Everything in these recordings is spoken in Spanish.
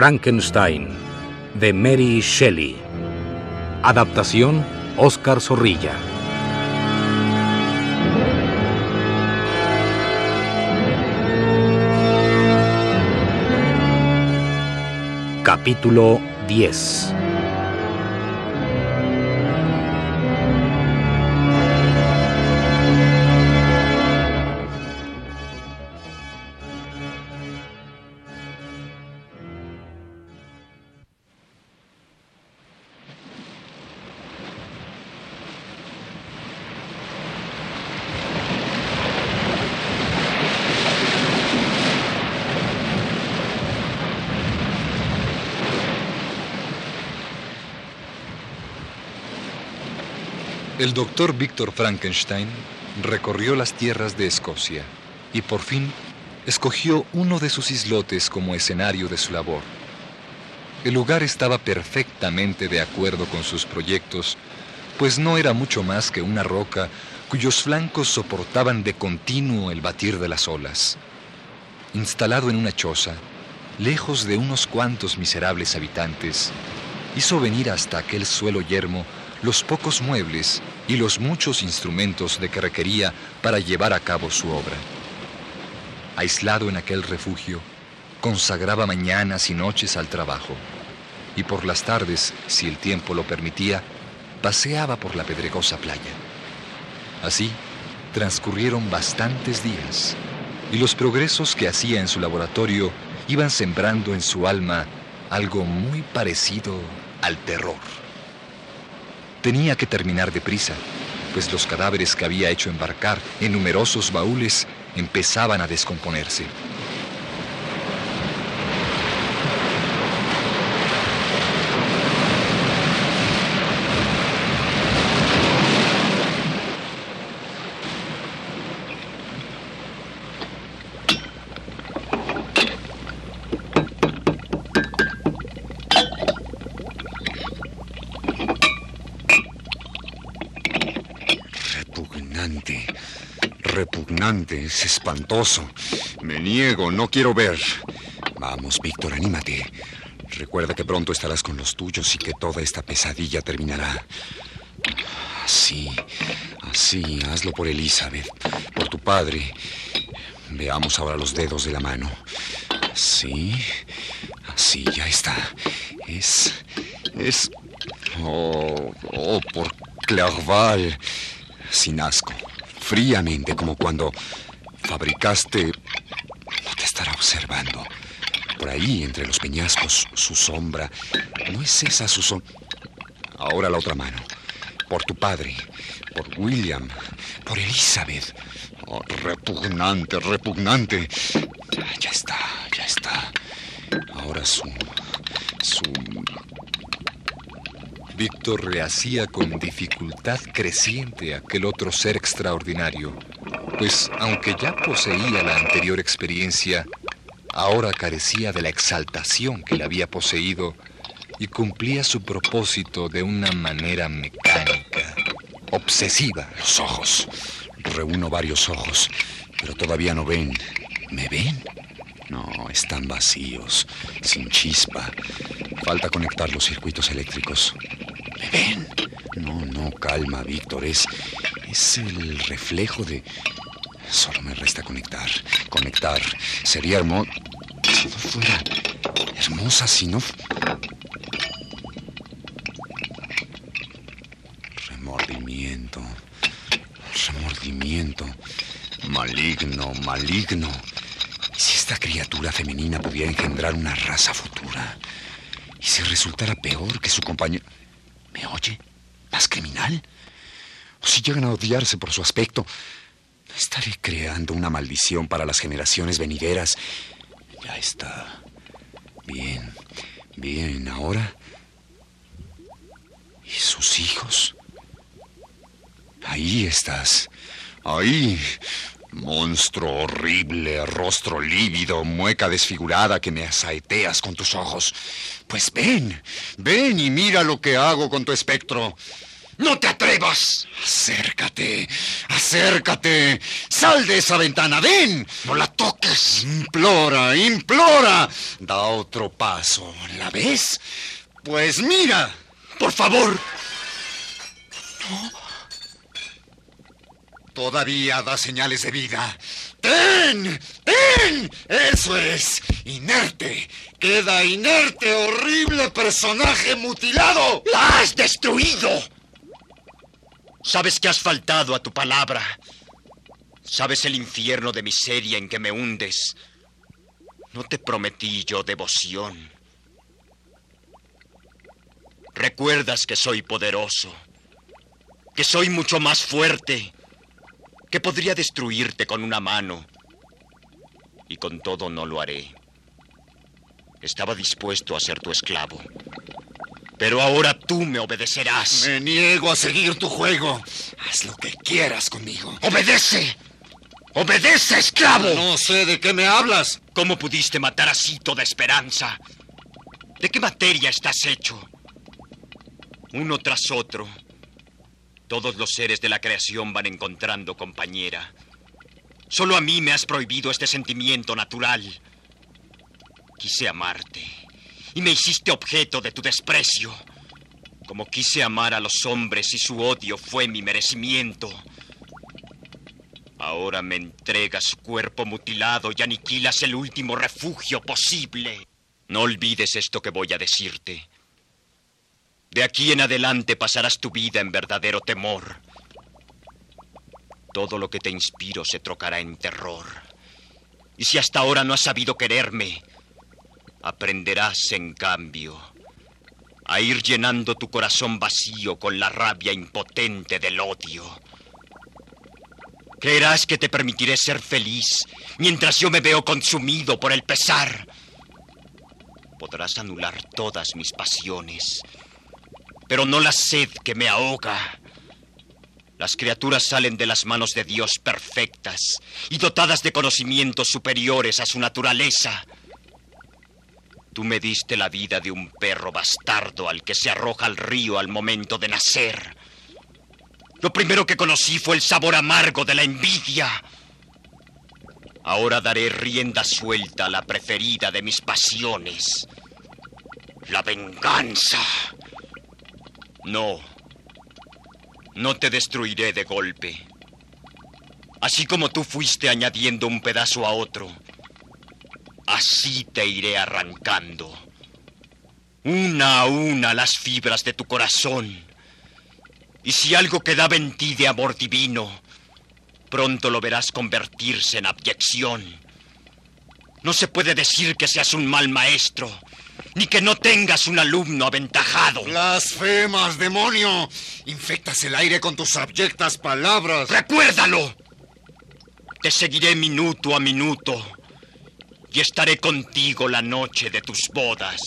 Frankenstein, de Mary Shelley. Adaptación, Oscar Zorrilla. Capítulo 10 El doctor Víctor Frankenstein recorrió las tierras de Escocia y por fin escogió uno de sus islotes como escenario de su labor. El lugar estaba perfectamente de acuerdo con sus proyectos, pues no era mucho más que una roca cuyos flancos soportaban de continuo el batir de las olas. Instalado en una choza, lejos de unos cuantos miserables habitantes, hizo venir hasta aquel suelo yermo los pocos muebles y los muchos instrumentos de que requería para llevar a cabo su obra. Aislado en aquel refugio, consagraba mañanas y noches al trabajo, y por las tardes, si el tiempo lo permitía, paseaba por la pedregosa playa. Así, transcurrieron bastantes días, y los progresos que hacía en su laboratorio iban sembrando en su alma algo muy parecido al terror. Tenía que terminar deprisa, pues los cadáveres que había hecho embarcar en numerosos baúles empezaban a descomponerse. Repugnante. Repugnante. Es espantoso. Me niego, no quiero ver. Vamos, Víctor, anímate. Recuerda que pronto estarás con los tuyos y que toda esta pesadilla terminará. Así, así, hazlo por Elizabeth, por tu padre. Veamos ahora los dedos de la mano. Así, así, ya está. Es, es... Oh, oh, por Clerval. Sin asco, fríamente, como cuando fabricaste... No te estará observando. Por ahí, entre los peñascos, su sombra. ¿No es esa su sombra? Ahora la otra mano. Por tu padre, por William, por Elizabeth. Oh, repugnante, repugnante. Ya está, ya está. Ahora su... su... Víctor rehacía con dificultad creciente aquel otro ser extraordinario, pues aunque ya poseía la anterior experiencia, ahora carecía de la exaltación que le había poseído y cumplía su propósito de una manera mecánica, obsesiva. Los ojos. Reúno varios ojos, pero todavía no ven. ¿Me ven? No, están vacíos, sin chispa. Falta conectar los circuitos eléctricos. ¿Me ven? No, no, calma, Víctor. Es, es el reflejo de... Solo me resta conectar. Conectar. Sería hermoso... Si no fuera... Hermosa, si no... Remordimiento. Remordimiento. Maligno, maligno. ¿Y si esta criatura femenina pudiera engendrar una raza futura? ¿Y si resultara peor que su compañero? ¿Me oye? ¿Más criminal? ¿O si llegan a odiarse por su aspecto? ¿No estaré creando una maldición para las generaciones venideras? Ya está. Bien, bien, ahora. ¿Y sus hijos? Ahí estás. Ahí. Monstruo horrible, rostro lívido, mueca desfigurada que me asaeteas con tus ojos. Pues ven, ven y mira lo que hago con tu espectro. ¡No te atrevas! Acércate, acércate. Sal de esa ventana, ven. ¡No la toques! Implora, implora. Da otro paso. ¿La ves? Pues mira. ¡Por favor! Todavía da señales de vida. ¡Ten! ¡Ten! ¡Eso es! ¡Inerte! ¡Queda inerte, horrible personaje mutilado! ¡La has destruido! Sabes que has faltado a tu palabra. Sabes el infierno de miseria en que me hundes. No te prometí yo devoción. Recuerdas que soy poderoso, que soy mucho más fuerte, que podría destruirte con una mano. Y con todo no lo haré. Estaba dispuesto a ser tu esclavo. Pero ahora tú me obedecerás. Me niego a seguir tu juego. Haz lo que quieras conmigo. ¡Obedece! ¡Obedece, esclavo! No sé de qué me hablas. ¿Cómo pudiste matar así toda esperanza? ¿De qué materia estás hecho? Uno tras otro, todos los seres de la creación van encontrando compañera. Solo a mí me has prohibido este sentimiento natural. Quise amarte y me hiciste objeto de tu desprecio. Como quise amar a los hombres y su odio fue mi merecimiento. Ahora me entregas cuerpo mutilado y aniquilas el último refugio posible. No olvides esto que voy a decirte. De aquí en adelante pasarás tu vida en verdadero temor. Todo lo que te inspiro se trocará en terror. Y si hasta ahora no has sabido quererme, aprenderás en cambio a ir llenando tu corazón vacío con la rabia impotente del odio. Creerás que te permitiré ser feliz mientras yo me veo consumido por el pesar. Podrás anular todas mis pasiones, pero no la sed que me ahoga. Las criaturas salen de las manos de Dios perfectas y dotadas de conocimientos superiores a su naturaleza. Tú me diste la vida de un perro bastardo al que se arroja al río al momento de nacer. Lo primero que conocí fue el sabor amargo de la envidia. Ahora daré rienda suelta a la preferida de mis pasiones. La venganza. No. No te destruiré de golpe. Así como tú fuiste añadiendo un pedazo a otro, así te iré arrancando. Una a una las fibras de tu corazón. Y si algo quedaba en ti de amor divino, pronto lo verás convertirse en abyección. No se puede decir que seas un mal maestro, ni que no tengas un alumno aventajado. Blasfemas, demonio. Infectas el aire con tus abyectas palabras. ¡Recuérdalo! Te seguiré minuto a minuto y estaré contigo la noche de tus bodas.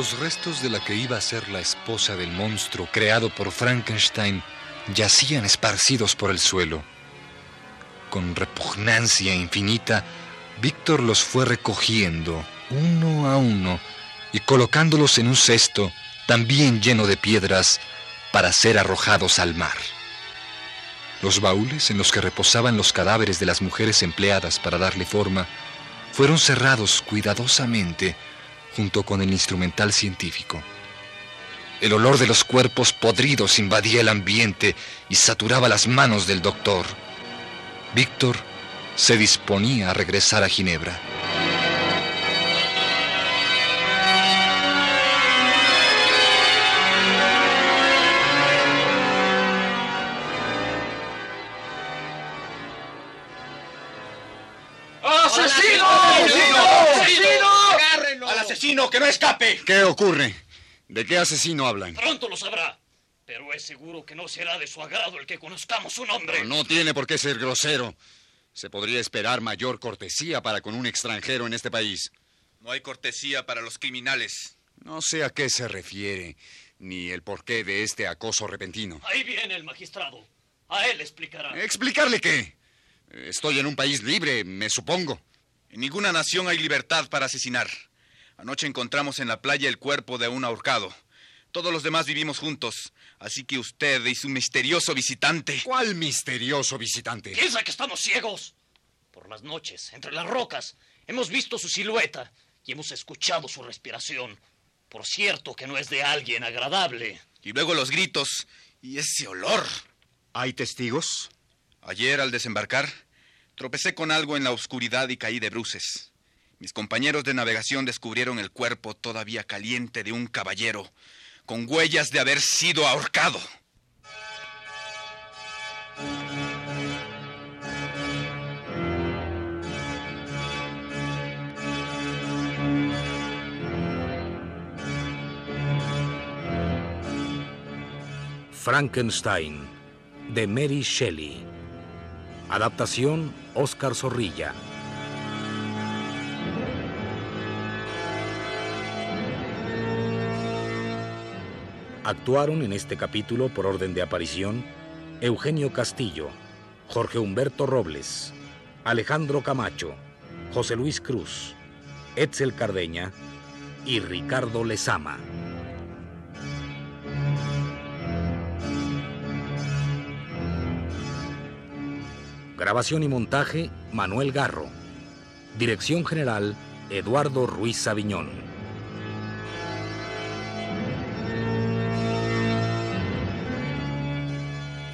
Los restos de la que iba a ser la esposa del monstruo creado por Frankenstein yacían esparcidos por el suelo. Con repugnancia infinita, Víctor los fue recogiendo uno a uno y colocándolos en un cesto también lleno de piedras para ser arrojados al mar. Los baúles en los que reposaban los cadáveres de las mujeres empleadas para darle forma fueron cerrados cuidadosamente junto con el instrumental científico. El olor de los cuerpos podridos invadía el ambiente y saturaba las manos del doctor. Víctor se disponía a regresar a Ginebra. ¡Asesino! ¡Al asesino, que no escape! ¿Qué ocurre? ¿De qué asesino hablan? Pronto lo sabrá. Pero es seguro que no será de su agrado el que conozcamos su nombre. No tiene por qué ser grosero. Se podría esperar mayor cortesía para con un extranjero en este país. No hay cortesía para los criminales. No sé a qué se refiere, ni el porqué de este acoso repentino. Ahí viene el magistrado. A él explicará. ¿Explicarle qué? Estoy en un país libre, me supongo. En ninguna nación hay libertad para asesinar. Anoche encontramos en la playa el cuerpo de un ahorcado. Todos los demás vivimos juntos, así que usted y su misterioso visitante. ¿Cuál misterioso visitante? Piensa que estamos ciegos. Por las noches, entre las rocas, hemos visto su silueta y hemos escuchado su respiración. Por cierto que no es de alguien agradable. Y luego los gritos y ese olor. ¿Hay testigos? Ayer, al desembarcar, tropecé con algo en la oscuridad y caí de bruces. Mis compañeros de navegación descubrieron el cuerpo todavía caliente de un caballero, con huellas de haber sido ahorcado. Frankenstein, de Mary Shelley. Adaptación, Oscar Zorrilla. Actuaron en este capítulo por orden de aparición Eugenio Castillo, Jorge Humberto Robles, Alejandro Camacho, José Luis Cruz, Etzel Cardeña y Ricardo Lezama. Grabación y montaje, Manuel Garro. Dirección general, Eduardo Ruiz Saviñón.